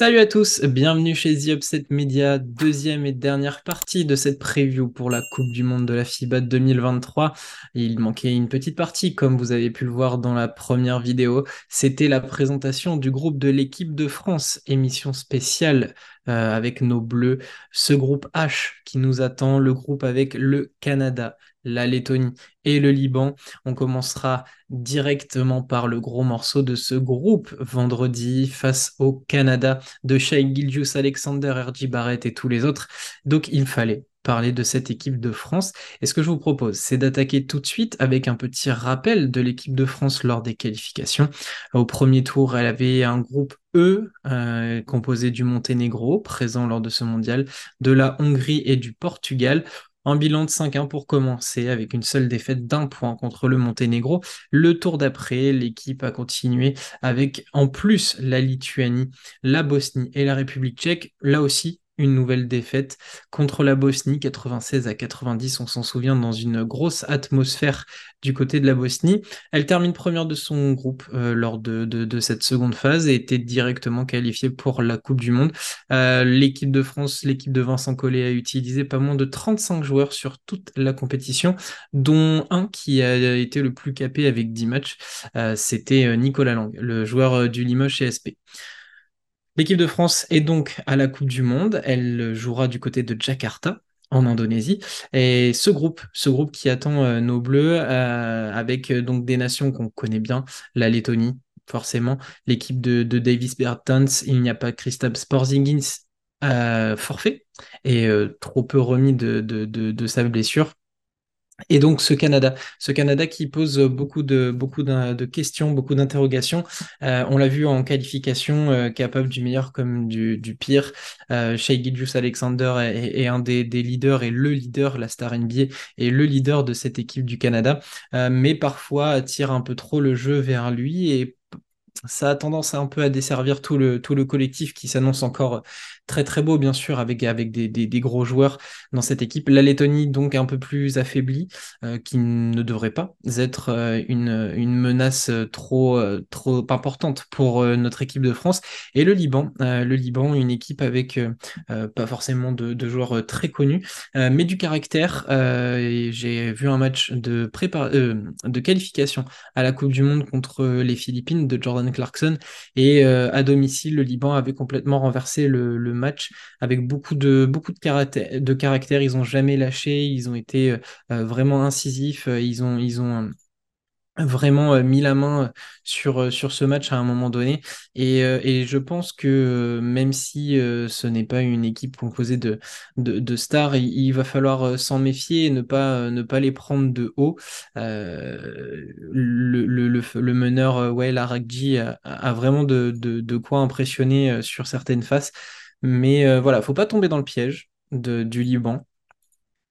Salut à tous, bienvenue chez The Upset Media, deuxième et dernière partie de cette preview pour la Coupe du Monde de la FIBA 2023. Il manquait une petite partie, comme vous avez pu le voir dans la première vidéo. C'était la présentation du groupe de l'équipe de France, émission spéciale euh, avec nos bleus. Ce groupe H qui nous attend, le groupe avec le Canada, la Lettonie et le Liban. On commencera directement par le gros morceau de ce groupe vendredi face au Canada de Shai Gilgius Alexander, R.J. Barrett et tous les autres. Donc il fallait parler de cette équipe de France. Et ce que je vous propose, c'est d'attaquer tout de suite avec un petit rappel de l'équipe de France lors des qualifications. Au premier tour, elle avait un groupe E euh, composé du Monténégro, présent lors de ce mondial, de la Hongrie et du Portugal. Un bilan de 5-1 pour commencer, avec une seule défaite d'un point contre le Monténégro. Le tour d'après, l'équipe a continué avec en plus la Lituanie, la Bosnie et la République tchèque. Là aussi, une nouvelle défaite contre la Bosnie, 96 à 90, on s'en souvient, dans une grosse atmosphère du côté de la Bosnie. Elle termine première de son groupe euh, lors de, cette seconde phase et était directement qualifiée pour la Coupe du Monde. Euh, l'équipe de France, l'équipe de Vincent Collet a utilisé pas moins de 35 joueurs sur toute la compétition, dont un qui a été le plus capé avec 10 matchs, euh, c'était Nicolas Lang, le joueur du Limoges chez SP. L'équipe de France est donc à la Coupe du Monde. Elle jouera du côté de Jakarta en Indonésie. Et ce groupe, ce groupe qui attend euh, nos Bleus, euh, avec euh, donc des nations qu'on connaît bien, la Lettonie, forcément, l'équipe de, Davis Bertans, il n'y a pas Christophe Sporzingis forfait et trop peu remis de sa blessure. Et donc ce Canada, ce Canada qui pose beaucoup de, beaucoup de questions, beaucoup d'interrogations. Euh, on l'a vu en qualification, euh, capable du meilleur comme du, pire. Euh, Shea Alexander est, un des, des, leaders et le leader, la star NBA est le leader de cette équipe du Canada, euh, mais parfois tire un peu trop le jeu vers lui et ça a tendance un peu à desservir tout le, tout le collectif qui s'annonce encore très très beau, bien sûr, avec, avec des, des, gros joueurs dans cette équipe. La Lettonie, donc un peu plus affaiblie, euh, qui ne devrait pas être euh, une, une menace euh, trop, trop importante pour notre équipe de France. Et le Liban, le Liban, une équipe avec pas forcément de, joueurs très connus, mais du caractère. J'ai vu un match de, prépar de qualification à la Coupe du Monde contre les Philippines de Jordan Clarkson. Et à domicile, le Liban avait complètement renversé le, le match avec beaucoup de, beaucoup de, caractère. Ils n'ont jamais lâché, ils ont été euh, euh, vraiment incisifs, euh, ils ont, ils ont vraiment mis la main sur, sur ce match à un moment donné. Et, et je pense que même si ce n'est pas une équipe composée de, de, stars, il, va falloir s'en méfier et ne pas, ne pas les prendre de haut. le, le, le, meneur ouais, a, a, vraiment de, de, de quoi impressionner sur certaines faces. Mais euh, voilà, faut pas tomber dans le piège de, du Liban.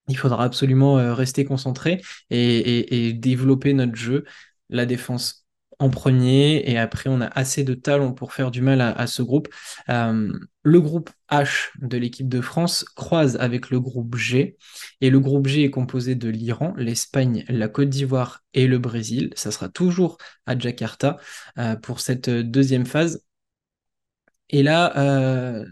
Il faudra absolument euh, rester concentré et, développer notre jeu, la défense en premier, et après on a assez de talent pour faire du mal à, ce groupe. Euh, le groupe H de l'équipe de France croise avec le groupe G, et le groupe G est composé de l'Iran, l'Espagne, la Côte d'Ivoire et le Brésil. Ça sera toujours à Jakarta pour cette deuxième phase. Et là,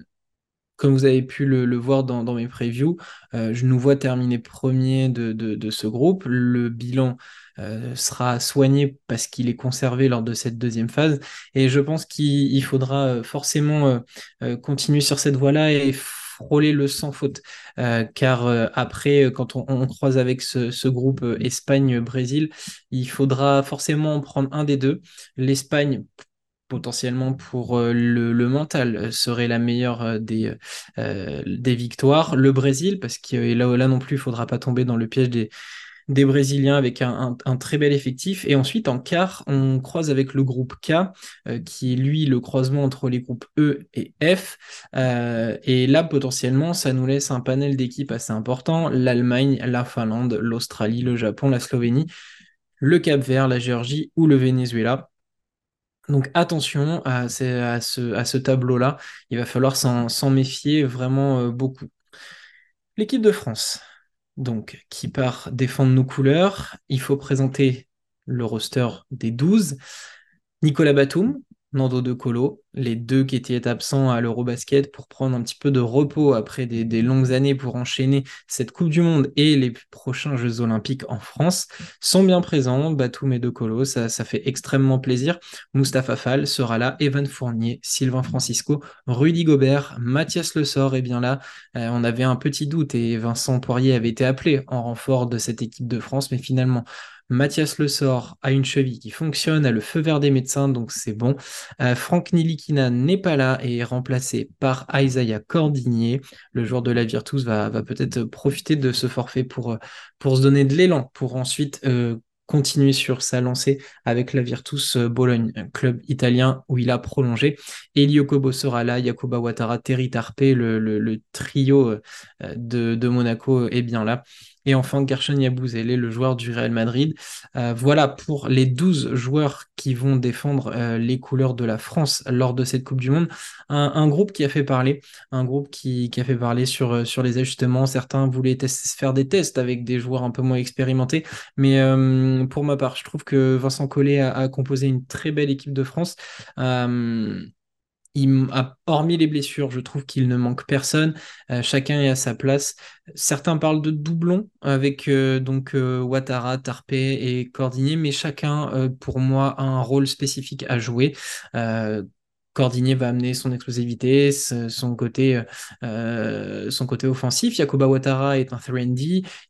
comme vous avez pu le, voir dans, mes previews, euh, je nous vois terminer premier de, ce groupe. Le bilan euh, sera soigné parce qu'il est conservé lors de cette deuxième phase. Et je pense qu'il faudra euh, forcément continuer sur cette voie-là et frôler le sans faute. car après, quand on, croise avec ce, groupe Espagne-Brésil, il faudra forcément en prendre un des deux. L'Espagne potentiellement pour euh, le, mental euh, serait la meilleure euh, des, victoires. Le Brésil, parce que là, là non plus, il faudra pas tomber dans le piège des, des Brésiliens avec un, très bel effectif. Et ensuite, en quart, on croise avec le groupe K, qui est lui le croisement entre les groupes E et F. et là, potentiellement, ça nous laisse un panel d'équipes assez important. L'Allemagne, la Finlande, l'Australie, le Japon, la Slovénie, le Cap-Vert, la Géorgie ou le Venezuela. Donc attention à, ce, tableau-là, il va falloir s'en méfier vraiment euh, beaucoup. L'équipe de France, donc, qui part défendre nos couleurs, il faut présenter le roster des 12. Nicolas Batum, Nando De Colo, les deux qui étaient absents à l'Eurobasket pour prendre un petit peu de repos après des, longues années pour enchaîner cette Coupe du Monde et les prochains Jeux Olympiques en France, sont bien présents. Batum et De Colo, ça, fait extrêmement plaisir. Mustapha Fall sera là, Evan Fournier, Sylvain Francisco, Rudy Gobert, Mathias Le est bien là. Euh, on avait un petit doute et Vincent Poirier avait été appelé en renfort de cette équipe de France, mais finalement, Mathias Le Sort a une cheville qui fonctionne, a le feu vert des médecins, donc c'est bon. Euh, Franck Nilikina n'est pas là et est remplacé par Isaiah Cordigné. Le joueur de la Virtus va, peut-être profiter de ce forfait pour, euh, se donner de l'élan, pour ensuite euh, continuer sur sa lancée avec la Virtus Bologne, club italien où il a prolongé. Elio Kobo sera là, Yakuba Ouattara, Terry Tarpe, le, trio de, Monaco est bien là. Et enfin, Gershon Yabouzele, le joueur du Real Madrid. Euh, voilà pour les 12 joueurs qui vont défendre euh, les couleurs de la France lors de cette Coupe du Monde. Un, groupe qui a fait parler, un groupe qui, a fait parler euh, sur les ajustements. Certains voulaient faire des tests avec des joueurs un peu moins expérimentés. Mais pour ma part, je trouve que Vincent Collet a, composé une très belle équipe de France. Hormis les blessures, je trouve qu'il ne manque personne. Euh, chacun est à sa place. Certains parlent de doublons avec euh, donc euh, Ouattara, Tarpe et Cordigné, mais chacun, pour moi, a un rôle spécifique à jouer. Cordinier va amener son explosivité, son côté, euh, son côté offensif. Yakuba Ouattara est un 3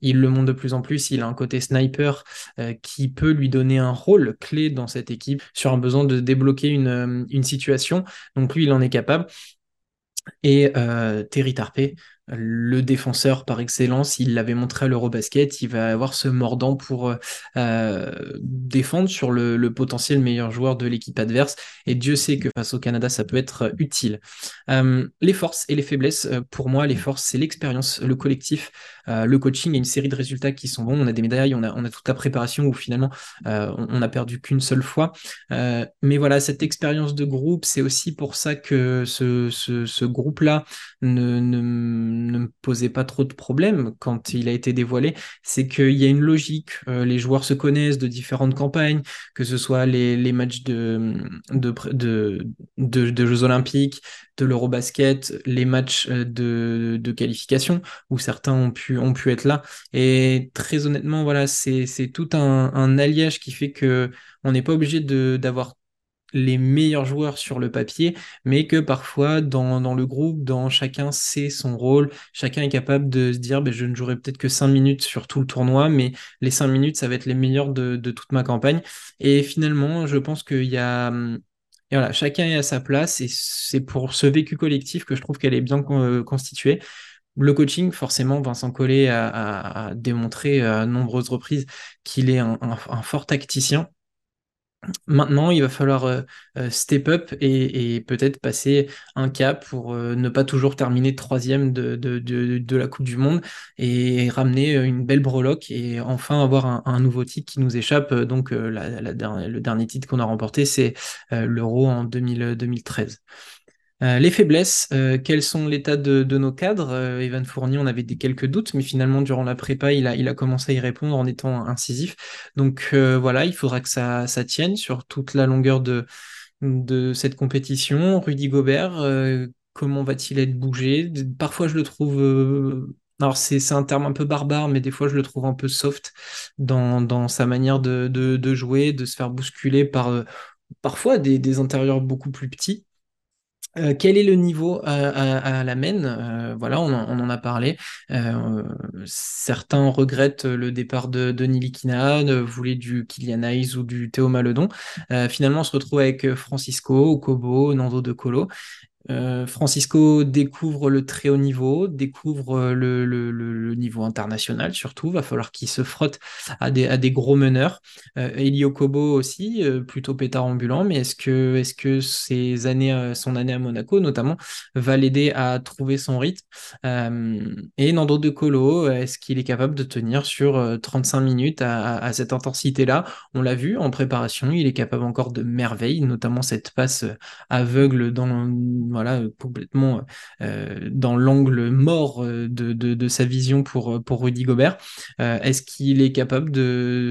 il le montre de plus en plus, il a un côté sniper euh, qui peut lui donner un rôle clé dans cette équipe sur un besoin de débloquer une, une situation. Donc lui, il en est capable. Et euh, Terry Tarpe, le défenseur par excellence, il l'avait montré à l'Eurobasket, il va avoir ce mordant pour euh, défendre sur le, potentiel meilleur joueur de l'équipe adverse. Et Dieu sait que face au Canada, ça peut être utile. Euh, les forces et les faiblesses, euh, pour moi, les forces, c'est l'expérience, le collectif, le coaching et une série de résultats qui sont bons. On a des médailles, on a, toute la préparation où finalement on, n'a perdu qu'une seule fois. mais voilà, cette expérience de groupe, c'est aussi pour ça que ce, groupe-là ne ne posait pas trop de problèmes quand il a été dévoilé, c'est qu'il y a une logique. Euh, les joueurs se connaissent de différentes campagnes, que ce soit les, matchs de, de, de, Jeux Olympiques, de l'Eurobasket, les matchs euh, de, qualification, où certains ont pu, ont pu être là. Et très honnêtement, voilà, c'est tout un, un alliage qui fait que on n'est pas obligé d'avoir les meilleurs joueurs sur le papier, mais que parfois dans, le groupe, dans chacun sait son rôle, chacun est capable de se dire ben, je ne jouerai peut-être que 5 minutes sur tout le tournoi, mais les 5 minutes, ça va être les meilleurs de, toute ma campagne. Et finalement, je pense qu'il y a... Et voilà, chacun est à sa place et c'est pour ce vécu collectif que je trouve qu'elle est bien euh, constituée. Le coaching, forcément, Vincent Collet a, démontré à nombreuses reprises qu'il est un, fort tacticien Maintenant, il va falloir euh, euh, step up et, peut-être passer un cap pour euh, ne pas toujours terminer troisième de, de, la Coupe du Monde et ramener une belle breloque et enfin avoir un, nouveau titre qui nous échappe. Donc, le dernier titre qu'on a remporté, c'est l'Euro en 2013. Euh, les faiblesses, euh, quels sont l'état de, nos cadres? Euh, Evan Fournier, on avait des quelques doutes, mais finalement, durant la prépa, il a, commencé à y répondre en étant incisif. Donc voilà, il faudra que ça, tienne sur toute la longueur de, cette compétition. Rudy Gobert, comment va-t-il être bougé? Parfois, je le trouve... alors c'est un terme un peu barbare, mais des fois je le trouve un peu soft dans, sa manière de, jouer, de se faire bousculer par parfois des intérieurs beaucoup plus petits. Euh, quel est le niveau à, la main? Euh, Voilà, on en, a parlé. Euh, certains regrettent le départ de Denis Likina, voulaient du Kylian Hayes ou du Théo Maledon. finalement, on se retrouve avec Francisco, Okobo, Nando De Colo. Euh, Francisco découvre le très haut niveau, découvre euh, le, niveau international surtout. Va falloir qu'il se frotte à des, gros meneurs. Euh, Elio Kobo aussi, plutôt pétard ambulant, mais est-ce que, ces années, son année à Monaco notamment va l'aider à trouver son rythme? Et Nando De Colo, est-ce qu'il est capable de tenir sur 35 minutes à cette intensité-là? On l'a vu en préparation, il est capable encore de merveilles, notamment cette passe aveugle dans voilà, complètement euh, dans l'angle mort euh, de, sa vision pour, Rudy Gobert. Euh, est-ce qu'il est capable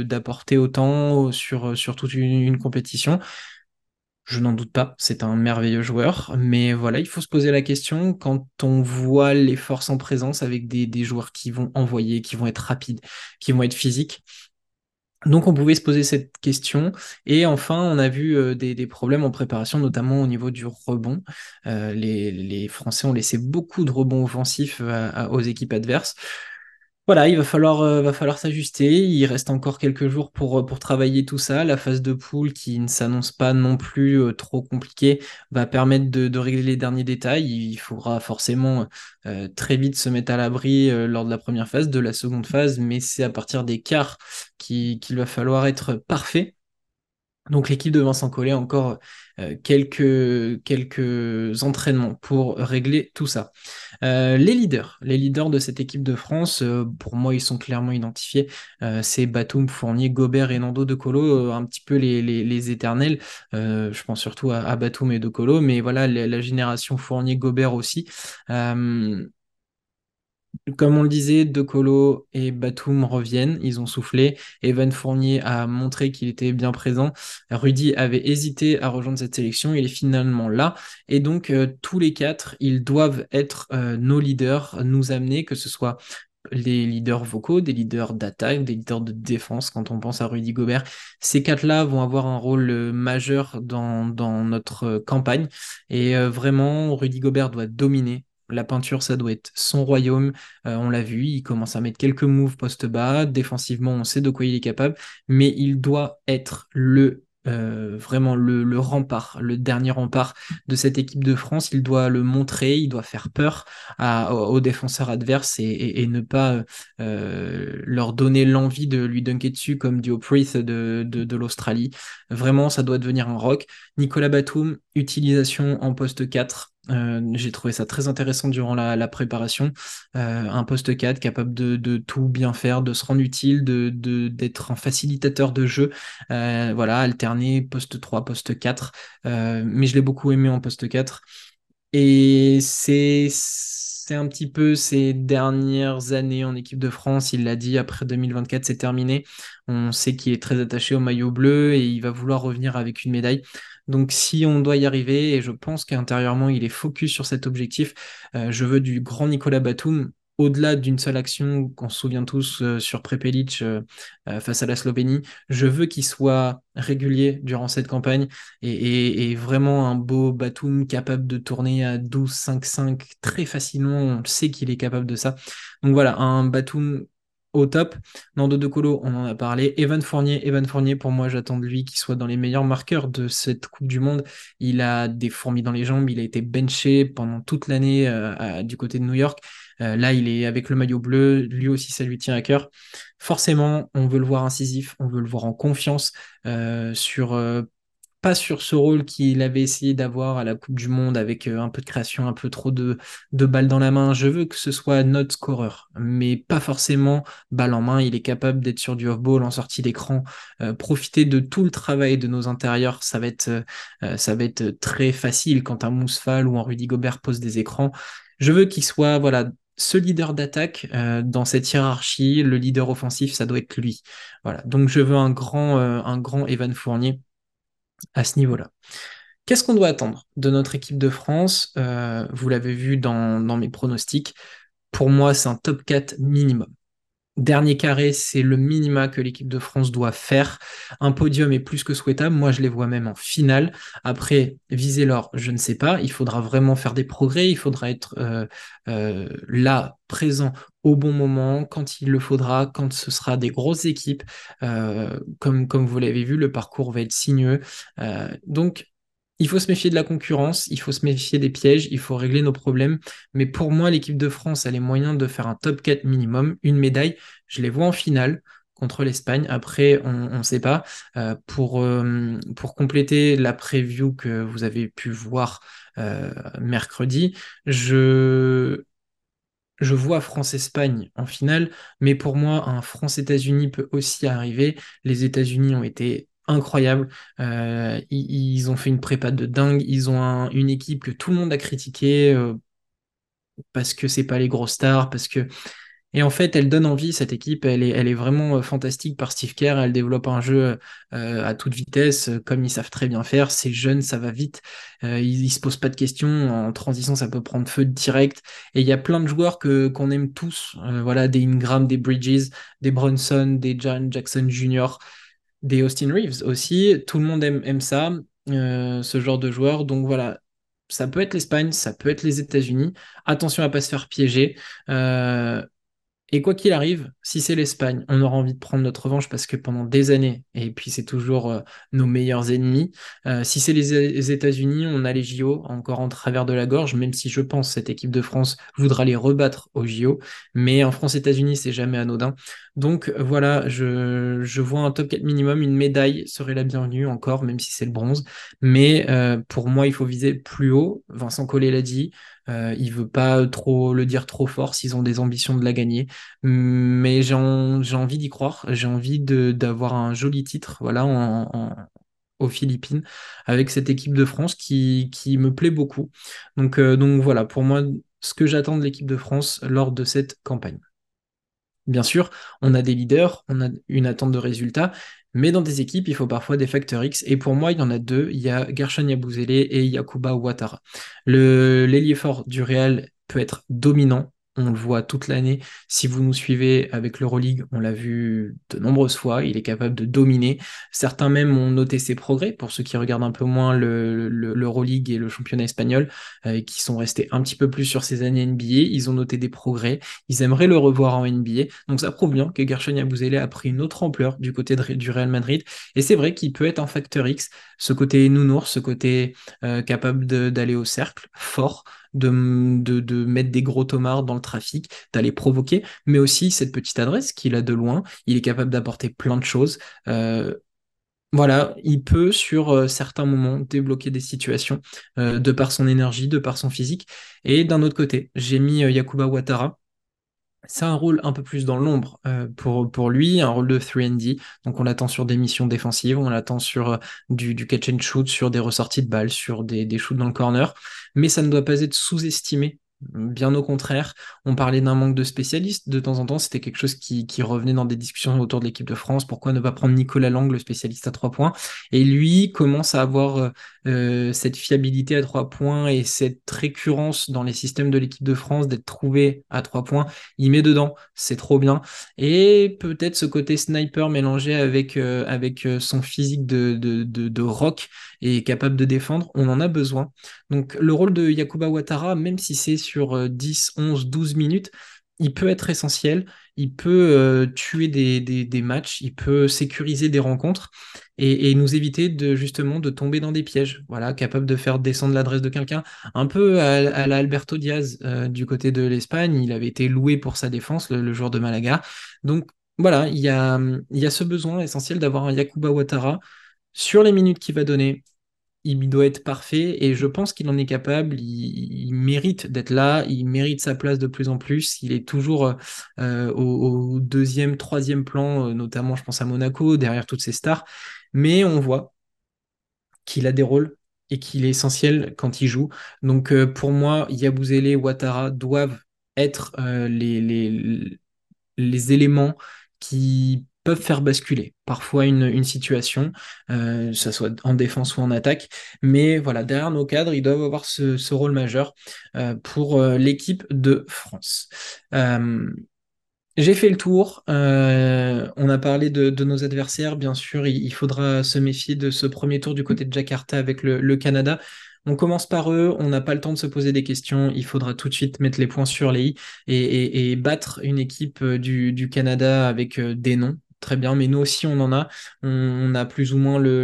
d'apporter autant sur, sur toute une, compétition? Je n'en doute pas, c'est un merveilleux joueur, mais voilà, il faut se poser la question quand on voit les forces en présence avec des, des joueurs qui vont envoyer, qui vont être rapides, qui vont être physiques. Donc on pouvait se poser cette question. Et enfin, on a vu euh, des, problèmes en préparation, notamment au niveau du rebond. Euh, les, Français ont laissé beaucoup de rebonds offensifs euh, aux équipes adverses. Voilà, il va falloir, va falloir s'ajuster. Il reste encore quelques jours pour, pour travailler tout ça. La phase de poule, qui ne s'annonce pas non plus trop compliquée, va permettre de, régler les derniers détails. Il faudra forcément très vite se mettre à l'abri lors de la première phase, de la seconde phase, mais c'est à partir des quarts qu'il va falloir être parfait. Donc l'équipe de Vincent Collet encore euh, quelques, quelques entraînements pour régler tout ça. Euh, les leaders, les leaders de cette équipe de France, euh, pour moi ils sont clairement identifiés. c'est Batum, Fournier, Gobert et Nando De Colo, un petit peu les, les, éternels. je pense surtout à, Batum et De Colo, mais voilà la, la génération Fournier-Gobert aussi. Comme on le disait, De Colo et Batum reviennent, ils ont soufflé. Evan Fournier a montré qu'il était bien présent. Rudy avait hésité à rejoindre cette sélection, il est finalement là. Et donc, euh, tous les quatre, ils doivent être euh, nos leaders, nous amener, que ce soit les leaders vocaux, des leaders d'attaque, des leaders de défense quand on pense à Rudy Gobert. Ces quatre-là vont avoir un rôle euh, majeur dans, dans notre campagne. Et vraiment, Rudy Gobert doit dominer la peinture, ça doit être son royaume. Euh, on l'a vu, il commence à mettre quelques moves post bas. Défensivement, on sait de quoi il est capable, mais il doit être le euh, vraiment le, rempart, le dernier rempart de cette équipe de France. Il doit le montrer, il doit faire peur aux, défenseurs adverses et, ne pas euh, leur donner l'envie de lui dunker dessus comme Dio Priest de, de, l'Australie. Vraiment, ça doit devenir un rock. Nicolas Batum, utilisation en poste 4. Euh, j'ai trouvé ça très intéressant durant la, préparation. un poste 4 capable de, tout bien faire, de se rendre utile, de d'être un facilitateur de jeu. voilà, alterner poste 3, poste 4. mais je l'ai beaucoup aimé en poste 4. Et c'est c'est un petit peu ces dernières années en équipe de France. Il l'a dit, après 2024, c'est terminé. On sait qu'il est très attaché au maillot bleu et il va vouloir revenir avec une médaille. Donc si on doit y arriver, et je pense qu'intérieurement il est focus sur cet objectif, euh, je veux du grand Nicolas Batum au-delà d'une seule action qu'on se souvient tous euh, sur Prepelic euh, face à la Slovénie, je veux qu'il soit régulier durant cette campagne et, vraiment un beau Batum capable de tourner à 12-5-5 très facilement. On sait qu'il est capable de ça. Donc voilà, un Batum au top. Nando De Colo, on en a parlé. Evan Fournier, Evan Fournier, pour moi, j'attends de lui qu'il soit dans les meilleurs marqueurs de cette Coupe du Monde. Il a des fourmis dans les jambes, il a été benché pendant toute l'année euh, du côté de New York. Euh, là, il est avec le maillot bleu, lui aussi, ça lui tient à cœur. Forcément, on veut le voir incisif, on veut le voir en confiance euh, sur pas sur ce rôle qu'il avait essayé d'avoir à la Coupe du Monde avec euh, un peu de création, un peu trop de, de balles dans la main. Je veux que ce soit notre scoreur, mais pas forcément balle en main. Il est capable d'être sur du off-ball en sortie d'écran, euh, profiter de tout le travail de nos intérieurs. Ça va être, euh, ça va être très facile quand un Mousfal ou un Rudy Gobert pose des écrans. Je veux qu'il soit, voilà, ce leader d'attaque dans cette hiérarchie, le leader offensif, ça doit être lui. Voilà. Donc je veux un grand, un grand Evan Fournier à ce niveau-là. Qu'est-ce qu'on doit attendre de notre équipe de France? Euh, Vous l'avez vu dans, dans, mes pronostics. Pour moi, c'est un top 4 minimum. Dernier carré, c'est le minima que l'équipe de France doit faire. Un podium est plus que souhaitable. Moi, je les vois même en finale. Après, viser l'or, je ne sais pas. Il faudra vraiment faire des progrès. Il faudra être euh, euh, là, présent au bon moment, quand il le faudra, quand ce sera des grosses équipes. Euh, comme, comme vous l'avez vu, le parcours va être sinueux. donc, il faut se méfier de la concurrence, il faut se méfier des pièges, il faut régler nos problèmes. Mais pour moi, l'équipe de France a les moyens de faire un top 4 minimum, une médaille. Je les vois en finale contre l'Espagne. Après, on ne sait pas. Euh, pour, euh, pour compléter la preview que vous avez pu voir euh, mercredi, je, je vois France-Espagne en finale, mais pour moi, un France-États-Unis peut aussi arriver. Les États-Unis ont été incroyable. Euh, ils, ont fait une prépa de dingue. Ils ont une équipe que tout le monde a critiqué euh, parce que c'est pas les grosses stars, parce que Et en fait, elle donne envie, cette équipe, elle est, vraiment fantastique par Steve Kerr, elle développe un jeu à toute vitesse, comme ils savent très bien faire, c'est jeune, ça va vite, ils, ne se posent pas de questions, en transition ça peut prendre feu direct, et il y a plein de joueurs que qu'on aime tous, voilà, des Ingram, des Bridges, des Brunson, des John Jackson Jr., des Austin Reeves aussi, tout le monde aime, ça, ce genre de joueurs, donc voilà, ça peut être l'Espagne, ça peut être les États-Unis. Attention à pas se faire piéger. Euh, et quoi qu'il arrive, si c'est l'Espagne, on aura envie de prendre notre revanche parce que pendant des années, et puis c'est toujours euh, nos meilleurs ennemis, euh, si c'est les, États-Unis, on a les JO encore en travers de la gorge, même si je pense cette équipe de France voudra les rebattre aux JO, mais en France-États-Unis, c'est jamais anodin. Donc voilà, je, je, vois un top 4 minimum, une médaille serait la bienvenue encore, même si c'est le bronze, mais euh, pour moi, il faut viser plus haut, Vincent Collet l'a dit, euh, il veut pas trop le dire trop fort s'ils ont des ambitions de la gagner. Mais j'ai envie d'y croire. J'ai envie d'avoir un joli titre voilà, aux Philippines avec cette équipe de France qui, me plaît beaucoup. Donc, euh, donc voilà, pour moi, ce que j'attends de l'équipe de France lors de cette campagne. Bien sûr, on a des leaders, on a une attente de résultats, mais dans des équipes, il faut parfois des facteurs X. Et pour moi, il y en a deux. Il y a Gershon Yabouzele et Yakuba Ouattara. L'ailier fort du Real peut être dominant on le voit toute l'année. Si vous nous suivez avec l'Euroleague, on l'a vu de nombreuses fois, il est capable de dominer. Certains même ont noté ses progrès, pour ceux qui regardent un peu moins l'Euroleague et le championnat espagnol, euh, qui sont restés un petit peu plus sur ces années NBA, ils ont noté des progrès, ils aimeraient le revoir en NBA. Donc ça prouve bien que Gershon Yabouzele a pris une autre ampleur du côté du Real Madrid. Et c'est vrai qu'il peut être un facteur X, ce côté nounours, ce côté euh, capable d'aller au cercle, fort, de, mettre des gros tomards dans le trafic, d'aller provoquer, mais aussi cette petite adresse qu'il a de loin. Il est capable d'apporter plein de choses. Euh, voilà, il peut sur euh, certains moments débloquer des situations euh, de par son énergie, de par son physique. Et d'un autre côté, j'ai mis Yakuba Ouattara c'est un rôle un peu plus dans l'ombre euh, pour, lui, un rôle de 3D. Donc on l'attend sur des missions défensives, on l'attend sur euh, du, catch and shoot, sur des ressorties de balles, sur des, des shoots dans le corner. Mais ça ne doit pas être sous-estimé Bien au contraire, on parlait d'un manque de spécialistes. De temps en temps, c'était quelque chose qui, revenait dans des discussions autour de l'équipe de France. Pourquoi ne pas prendre Nicolas Lang, le spécialiste à trois points? Et lui commence à avoir euh, euh, cette fiabilité à trois points et cette récurrence dans les systèmes de l'équipe de France d'être trouvé à trois points. Il met dedans, c'est trop bien. Et peut-être ce côté sniper mélangé avec, euh, avec son physique de, de, de rock et capable de défendre, on en a besoin. Donc le rôle de Yakuba Ouattara, même si c'est sur 10, 11, 12 minutes, il peut être essentiel, il peut euh, tuer des, matchs, il peut sécuriser des rencontres et, nous éviter de justement de tomber dans des pièges. Voilà, capable de faire descendre l'adresse de quelqu'un, un peu à, la Alberto Diaz euh, du côté de l'Espagne. Il avait été loué pour sa défense, le, joueur de Malaga. Donc voilà, il y a, il y a ce besoin essentiel d'avoir un Yakuba Ouattara sur les minutes qu'il va donner, il doit être parfait et je pense qu'il en est capable. Il, mérite d'être là, il mérite sa place de plus en plus. Il est toujours euh, au, deuxième, troisième plan, euh, notamment je pense à Monaco, derrière toutes ces stars. Mais on voit qu'il a des rôles et qu'il est essentiel quand il joue. Donc euh, pour moi, Yabouzele, Ouattara doivent être les, les, les éléments qui peuvent faire basculer parfois une, situation, euh, ça soit en défense ou en attaque. Mais voilà, derrière nos cadres, ils doivent avoir ce, rôle majeur euh, pour euh, l'équipe de France. j'ai fait le tour. on a parlé de, nos adversaires. Bien sûr, il, faudra se méfier de ce premier tour du côté de Jakarta avec le, Canada. On commence par eux, on n'a pas le temps de se poser des questions, il faudra tout de suite mettre les points sur les i et, battre une équipe du Canada avec des noms, très bien, mais nous aussi on en a. On, a plus ou moins le,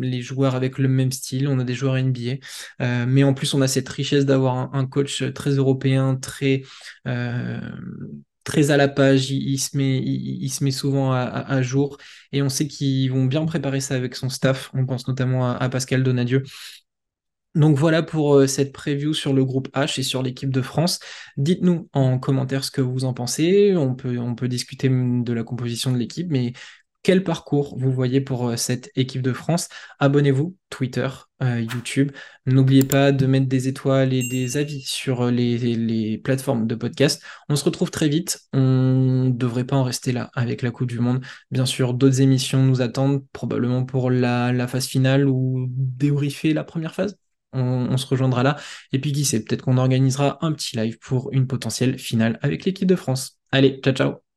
les joueurs avec le même style, on a des joueurs NBA, euh, mais en plus on a cette richesse d'avoir un, coach très européen, très euh, très à la page, il, se, met, il, se met souvent à, jour. Et on sait qu'ils vont bien préparer ça avec son staff. On pense notamment à, Pascal Donadieu donc voilà pour euh, cette preview sur le groupe H et sur l'équipe de France. Dites-nous en commentaire ce que vous en pensez. On peut, discuter de la composition de l'équipe, mais quel parcours vous voyez pour euh, cette équipe de France? Abonnez-vous, Twitter, euh, YouTube. N'oubliez pas de mettre des étoiles et des avis sur les, plateformes de podcast. On se retrouve très vite. On ne devrait pas en rester là avec la Coupe du Monde. Bien sûr, d'autres émissions nous attendent, probablement pour la, phase finale ou débriefer la première phase. On, se rejoindra là. Et puis qui sait, peut-être qu'on organisera un petit live pour une potentielle finale avec l'équipe de France. Allez, ciao ciao